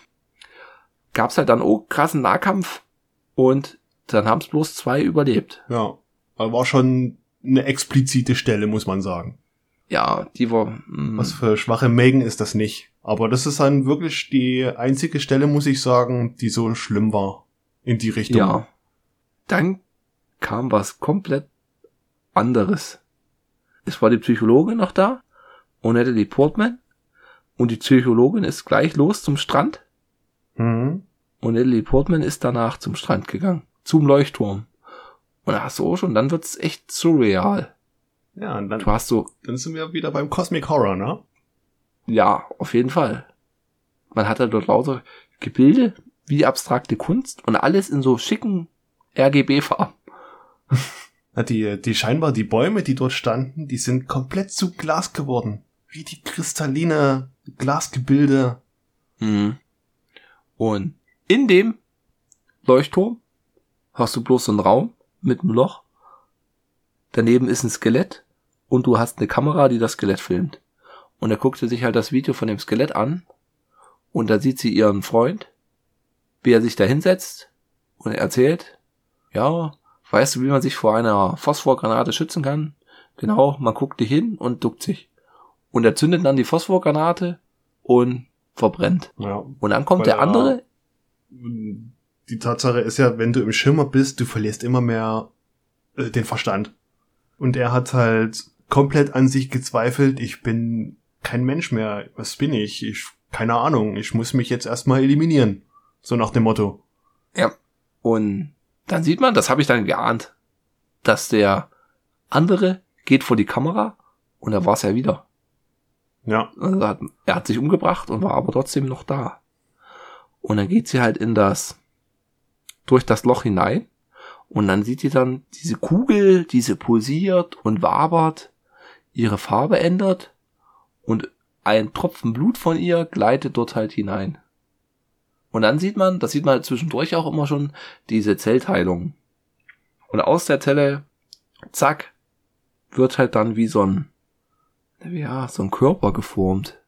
Gab's halt dann auch krassen Nahkampf und dann haben's bloß zwei überlebt. Ja, aber war schon eine explizite Stelle, muss man sagen. Ja, die war. Mh. Was für schwache Mägen ist das nicht. Aber das ist dann wirklich die einzige Stelle, muss ich sagen, die so schlimm war. In die Richtung. Ja. Dann kam was komplett anderes. Es war die Psychologin noch da und Natalie Portman. Und die Psychologin ist gleich los zum Strand. Mhm. Und Natalie Portman ist danach zum Strand gegangen. Zum Leuchtturm. Und da hast du auch schon, dann wird's echt surreal. Ja, und dann, Du hast so, dann sind wir wieder beim Cosmic Horror, ne? ja, auf jeden Fall. Man hat da dort lauter Gebilde, wie abstrakte Kunst und alles in so schicken RGB-Farben. Die, die scheinbar die Bäume, die dort standen, die sind komplett zu Glas geworden. Richtig kristalline Glasgebilde. Mhm. Und in dem Leuchtturm hast du bloß so einen Raum mit einem Loch. Daneben ist ein Skelett und du hast eine Kamera, die das Skelett filmt. Und er guckte sich halt das Video von dem Skelett an und da sieht sie ihren Freund, wie er sich da hinsetzt und er erzählt, ja, weißt du, wie man sich vor einer Phosphorgranate schützen kann? Genau, man guckt dich hin und duckt sich. Und er zündet dann die Phosphorgranate und verbrennt. Ja. Und dann kommt der er- andere, Die Tatsache ist ja, wenn du im Schimmer bist, du verlierst immer mehr äh, den Verstand. Und er hat halt komplett an sich gezweifelt, ich bin kein Mensch mehr. Was bin ich? Ich, keine Ahnung, ich muss mich jetzt erstmal eliminieren. So nach dem Motto. Ja. Und dann sieht man, das habe ich dann geahnt, dass der andere geht vor die Kamera und da war es ja wieder. Ja. Also er hat, er hat sich umgebracht und war aber trotzdem noch da. Und dann geht sie halt in das, durch das Loch hinein und dann sieht sie dann diese Kugel, diese pulsiert und wabert, ihre Farbe ändert und ein Tropfen Blut von ihr gleitet dort halt hinein. Und dann sieht man, das sieht man halt zwischendurch auch immer schon, diese Zellteilung. Und aus der Zelle, zack, wird halt dann wie so ein, ja, so ein Körper geformt,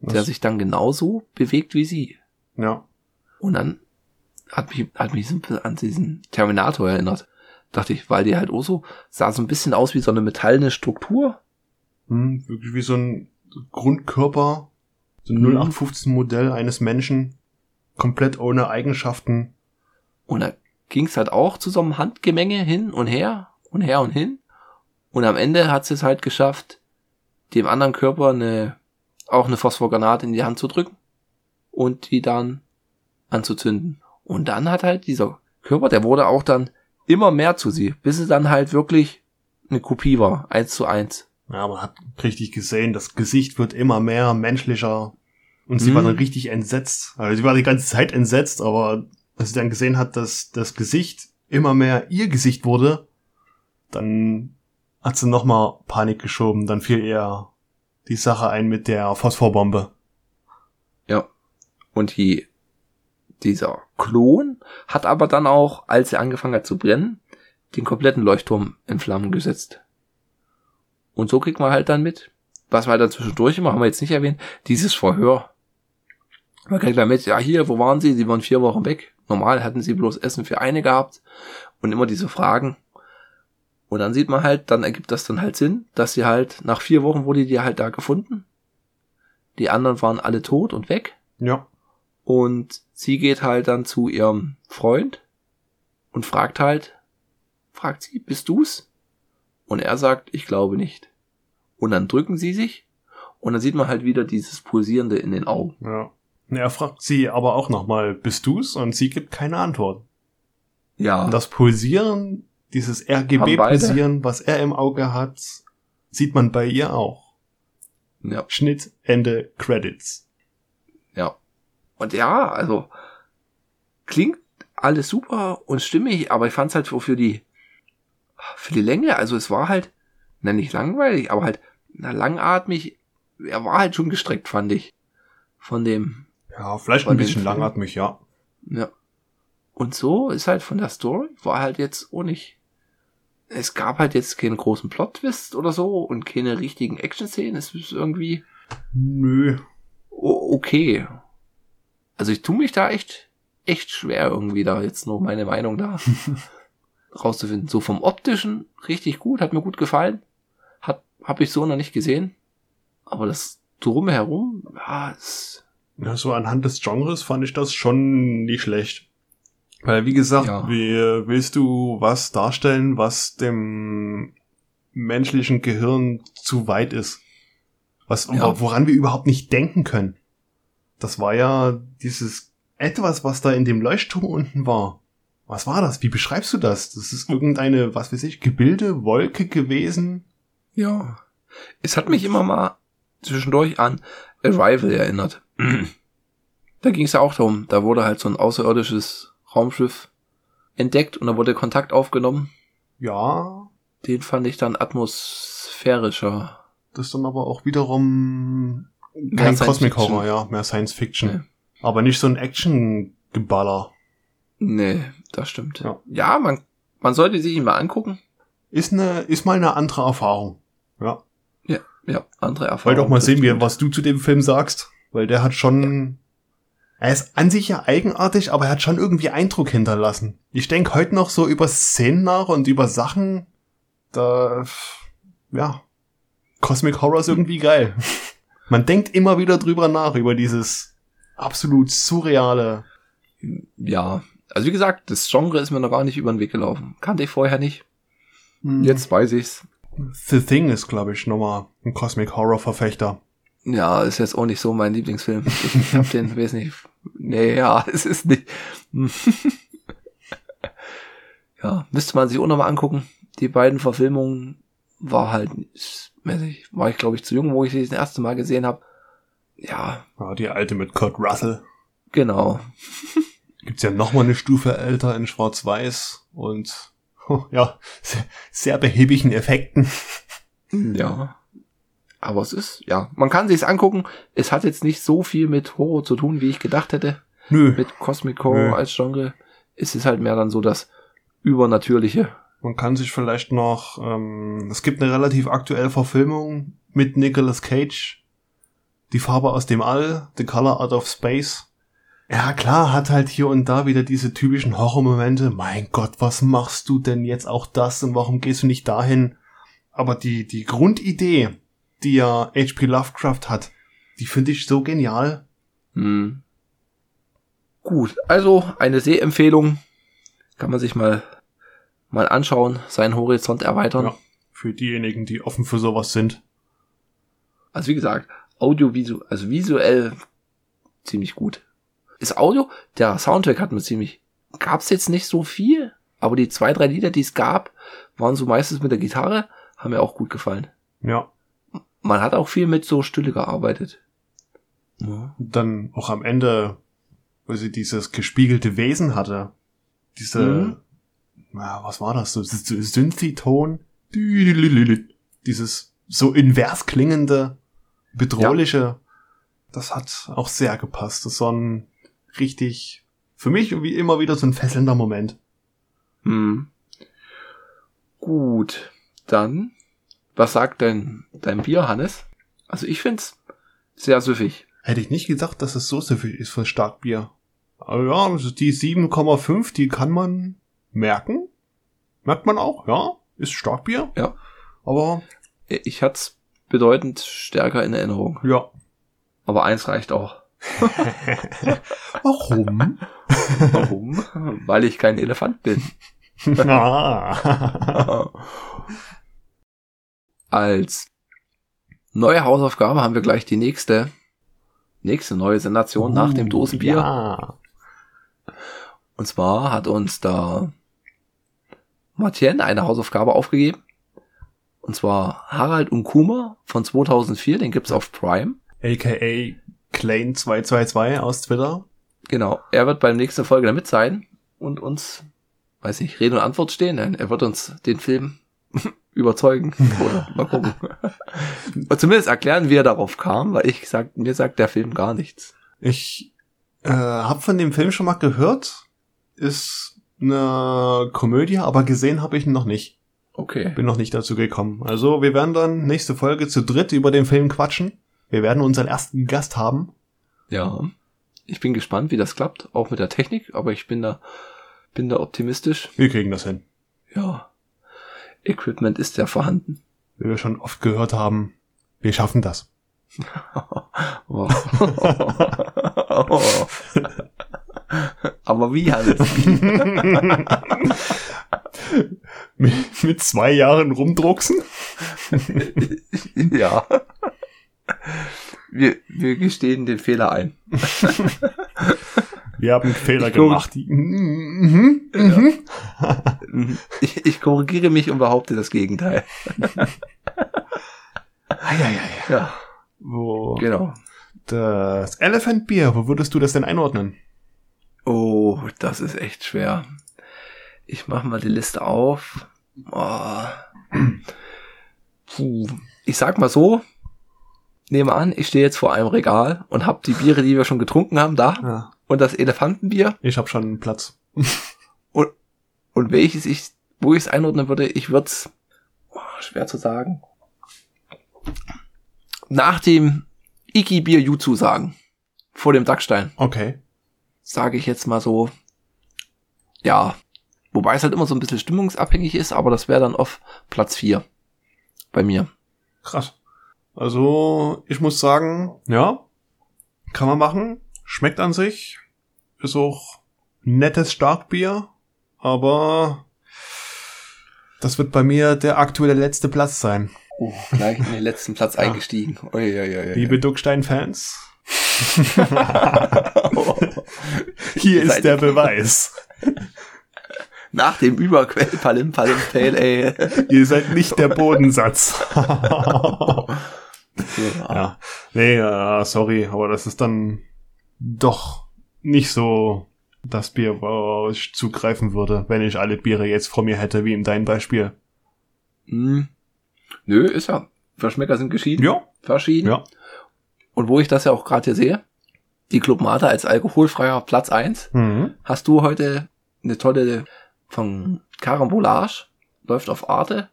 der Was- sich dann genauso bewegt wie sie. Ja. Und dann hat mich, hat mich so ein bisschen an diesen Terminator erinnert. Dachte ich, weil die halt auch so, sah so ein bisschen aus wie so eine metallene Struktur. Hm, wirklich wie so ein Grundkörper, so ein Mhm. 0815 Modell eines Menschen, komplett ohne Eigenschaften. Und da ging's halt auch zu so einem Handgemenge hin und her und her und hin. Und am Ende hat sie es halt geschafft, dem anderen Körper eine, auch eine Phosphorgranate in die Hand zu drücken und die dann anzuzünden. Und dann hat halt dieser Körper, der wurde auch dann immer mehr zu sie, bis es dann halt wirklich eine Kopie war, eins zu eins. Ja, man hat richtig gesehen, das Gesicht wird immer mehr menschlicher. Und sie Mhm. war dann richtig entsetzt. Also sie war die ganze Zeit entsetzt, aber als sie dann gesehen hat, dass das Gesicht immer mehr ihr Gesicht wurde, dann hat sie nochmal Panik geschoben. Dann fiel ihr die Sache ein mit der Phosphorbombe. Ja. Und die, dieser Klon hat aber dann auch, als er angefangen hat zu brennen, den kompletten Leuchtturm in Flammen gesetzt. Und so kriegt man halt dann mit, was wir halt dann zwischendurch immer, haben wir jetzt nicht erwähnt, dieses Verhör. Man kriegt dann mit, ja hier, wo waren sie? Sie waren vier Wochen weg. Normal hatten sie bloß Essen für eine gehabt und immer diese Fragen. Und dann sieht man halt, dann ergibt das dann halt Sinn, dass sie halt, nach vier Wochen wurde die halt da gefunden. Die anderen waren alle tot und weg. Ja. Und sie geht halt dann zu ihrem Freund und fragt halt, fragt sie, bist du's? Und er sagt, ich glaube nicht. Und dann drücken sie sich und dann sieht man halt wieder dieses Pulsierende in den Augen. Ja. Er fragt sie aber auch nochmal, bist du's? Und sie gibt keine Antwort. Ja. Und das Pulsieren, dieses RGB-Pulsieren, was er im Auge hat, sieht man bei ihr auch. ja. Schnitt, Ende, Credits. Ja. Und ja, also klingt alles super und stimmig, aber ich fand es halt für für die für die Länge, also es war halt, na nicht langweilig, aber halt na, langatmig. Er war halt schon gestreckt, fand ich. Von dem, Ja, vielleicht ein bisschen langatmig, ja. ja. Und so ist halt von der Story, war halt jetzt auch nicht. Es gab halt jetzt keinen großen Plot-Twist oder so und keine richtigen Action-Szenen. Es ist irgendwie Nö. o- okay. Also ich tue mich da echt, echt schwer irgendwie da jetzt noch meine Meinung da rauszufinden. So vom optischen richtig gut, hat mir gut gefallen. Hat, hab ich so noch nicht gesehen. Aber das drumherum, ja, ist, Ja, so anhand des Genres fand ich das schon nicht schlecht. Weil, wie gesagt, Ja. wie willst du was darstellen, was dem menschlichen Gehirn zu weit ist? Was, Ja. woran wir überhaupt nicht denken können. Das war ja dieses etwas, was da in dem Leuchtturm unten war. Was war das? Wie beschreibst du das? Das ist irgendeine, was weiß ich, Gebilde, Wolke gewesen? ja. Es hat mich immer mal zwischendurch an Arrival erinnert. da ging es ja auch darum, da wurde halt so ein außerirdisches Raumschiff entdeckt und da wurde Kontakt aufgenommen. Ja, Den fand ich dann atmosphärischer. das ist dann aber auch wiederum Mehr kein Cosmic. Horror, ja, mehr Science Fiction. Nee. Aber nicht so ein Action-Geballer. Nee, das stimmt. Ja. Ja, man, man sollte sich ihn mal angucken. Ist ne, ist mal eine andere Erfahrung. Ja. Ja, ja, andere Wollte Erfahrungen. auch mal sehen, wie, was du zu dem Film sagst. Weil der hat schon, er ist an sich ja eigenartig, aber er hat schon irgendwie Eindruck hinterlassen. Ich denke heute noch so über Szenen nach und über Sachen, da, ja, Cosmic Horror ist irgendwie geil. Man denkt immer wieder drüber nach, über dieses absolut surreale. Ja, also wie gesagt, das Genre ist mir noch gar nicht über den Weg gelaufen. Kannte ich vorher nicht. Jetzt weiß ich's. The Thing ist, glaube ich, nochmal ein Cosmic Horror Verfechter. Ja, ist jetzt auch nicht so mein Lieblingsfilm. Ich hab den, weiß nicht. Nee, ja, es ist nicht. ja, müsste man sich auch nochmal angucken. Die beiden Verfilmungen war halt, weiß nicht, war ich glaube ich zu jung, wo ich sie das erste Mal gesehen habe. Ja, Ja, die alte mit Kurt Russell. genau. Gibt's ja nochmal eine Stufe älter in Schwarz-Weiß und ja, sehr, sehr behäbigen Effekten. Ja. Aber es ist, ja, man kann sich's angucken. Es hat jetzt nicht so viel mit Horror zu tun, wie ich gedacht hätte. Nö. Mit Cosmic Horror Nö. als Genre. Es ist halt mehr dann so das Übernatürliche. Man kann sich vielleicht noch, ähm, es gibt eine relativ aktuelle Verfilmung mit Nicolas Cage. Die Farbe aus dem All, The Color Out of Space. Ja, klar, hat halt hier und da wieder diese typischen Horrormomente. Mein Gott, was machst du denn jetzt auch das und warum gehst du nicht dahin? Aber die, die Grundidee, die ja H.P. Lovecraft hat, die finde ich so genial. Hm. Gut, also eine Sehempfehlung. Kann man sich mal, mal anschauen, seinen Horizont erweitern. Ja, für diejenigen, die offen für sowas sind. Also wie gesagt, audiovisuell, also visuell ziemlich gut. Ist Audio, der Soundtrack hat mir ziemlich, gab's jetzt nicht so viel, aber die zwei, drei Lieder, die es gab, waren so meistens mit der Gitarre, haben mir auch gut gefallen. Ja. Man hat auch viel mit so Stille gearbeitet. Ja. Und dann auch am Ende, wo sie dieses gespiegelte Wesen hatte. Diese, Mhm. na, was war das? So, so Synthi-Ton. Dieses so invers klingende, bedrohliche. Das hat auch sehr gepasst. Das war ein richtig, für mich wie immer wieder so ein fesselnder Moment. Hm. Gut, dann, was sagt dein, dein Bier, Hannes? Also ich find's sehr süffig. Hätte ich nicht gedacht, dass es so süffig ist für Starkbier. Aber ja, also die 7,5, die kann man merken. Merkt man auch, ja. Ist Starkbier. Ja. Aber Ich hat's bedeutend stärker in Erinnerung. ja. Aber eins reicht auch. Warum? Warum? Weil ich kein Elefant bin. ah. Als neue Hausaufgabe haben wir gleich die nächste. nächste neue Sensation nach dem Dosenbier. Uh, Ja. Und zwar hat uns da Martien eine Hausaufgabe aufgegeben. Und zwar Harald und Kuma von 2004, den gibt's auf Prime. AKA Klein222 aus Twitter. Genau, er wird beim nächsten Folge damit sein und uns, weiß nicht, Rede und Antwort stehen. Nein, Er wird uns den Film überzeugen. Oder mal gucken. zumindest erklären, wie er darauf kam, weil ich sag, mir sagt der Film gar nichts. Ich äh, habe von dem Film schon mal gehört. Ist eine Komödie, aber gesehen habe ich ihn noch nicht. Okay. Bin noch nicht dazu gekommen. Also wir werden dann nächste Folge zu dritt über den Film quatschen. Wir werden unseren ersten Gast haben. Ja. Ich bin gespannt, wie das klappt, auch mit der Technik, aber ich bin da, bin da optimistisch. Wir kriegen das hin. Ja. Equipment ist ja vorhanden. Wie wir schon oft gehört haben, wir schaffen das. Oh. Aber wie alles? mit, mit zwei Jahren rumdrucksen? ja. Wir, wir gestehen den Fehler ein. Wir haben Fehler Ich glaub- gemacht. Mhm, mhm. Ich, ich korrigiere mich und behaupte das Gegenteil. Eieiei. Ja, Wo genau. das Elephant Beer, wo würdest du das denn einordnen? Oh, das ist echt schwer. Ich mache mal die Liste auf. Oh. Puh. Ich sag mal so, nehme an, ich stehe jetzt vor einem Regal und habe die Biere, die wir schon getrunken haben, da Ja. Und das Elefantenbier Ich habe schon einen Platz. und, und welches ich, wo ich es einordnen würde, ich würde es, oh, schwer zu sagen, nach dem Iki-Bier Jutsu sagen, vor dem Dackstein. Okay. sage ich jetzt mal so, ja, wobei es halt immer so ein bisschen stimmungsabhängig ist, aber das wäre dann auf Platz 4 bei mir. Krass. Also, ich muss sagen, ja, kann man machen. Schmeckt an sich. Ist auch nettes Starkbier. Aber das wird bei mir der aktuelle letzte Platz sein. Oh, gleich in den letzten Platz eingestiegen. Uiuiui. Liebe Duckstein-Fans. Hier ist der Beweis. Nach dem Überquell Palim Palim Pale Ale. Ihr seid nicht der Bodensatz. ja. ja. Nee, äh, sorry, aber das ist dann doch nicht so das Bier, wo ich zugreifen würde, wenn ich alle Biere jetzt vor mir hätte, wie in deinem Beispiel. Hm. Nö, ist ja. Verschmecker sind geschieden. Ja, Verschieden. ja. Und wo ich das ja auch gerade hier sehe, die Club Mate als alkoholfreier Platz 1, Mhm. hast du heute eine tolle von Carambolage, läuft auf Arte,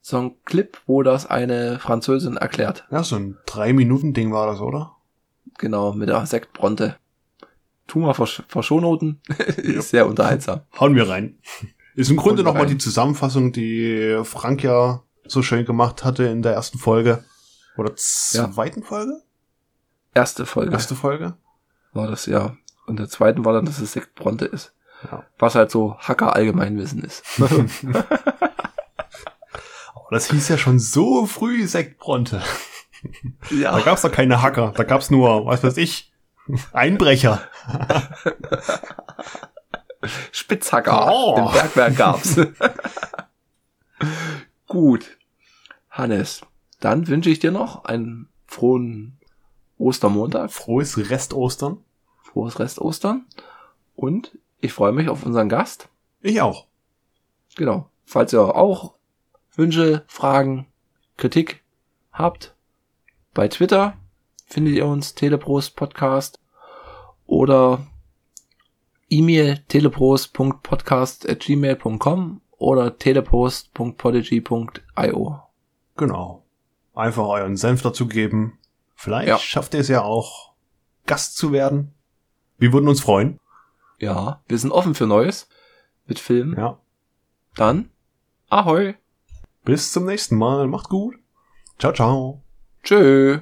so ein Clip, wo das eine Französin erklärt. Ja, so ein Drei-Minuten-Ding war das, oder? Genau, mit der Sektbronte. Tu mal vor, vor Shownoten. ist sehr unterhaltsam. Hauen wir rein. Ist im Grunde nochmal die Zusammenfassung, die Frank ja so schön gemacht hatte in der ersten Folge. Oder zweiten Folge? Erste Folge Erste Folge? war das, ja. Und der zweiten war dann, dass es Sektbronte ist. Ja. Was halt so Hacker Allgemeinwissen ist. Oh, das hieß ja schon so früh Sektbronte. Da ja. gab's doch keine Hacker, da gab's nur, was weiß ich, Einbrecher. Spitzhacker Oh. im Bergwerk gab's. Gut. Hannes, dann wünsche ich dir noch einen frohen Ostermontag, Frohes Restostern. frohes Rest Ostern und ich freue mich auf unseren Gast. Ich auch. Genau. Falls ihr auch Wünsche, Fragen, Kritik habt, bei Twitter findet ihr uns Teleprost Podcast oder E-Mail teleprost.podcast@gmail.com oder teleprost.podigy.io. Genau. Einfach euren Senf dazu geben. Vielleicht Ja. schafft ihr es ja auch, Gast zu werden. Wir würden uns freuen. Ja, wir sind offen für Neues mit Filmen. Ja. Dann Ahoi. Bis zum nächsten Mal. Macht gut. Ciao, ciao. Tschö.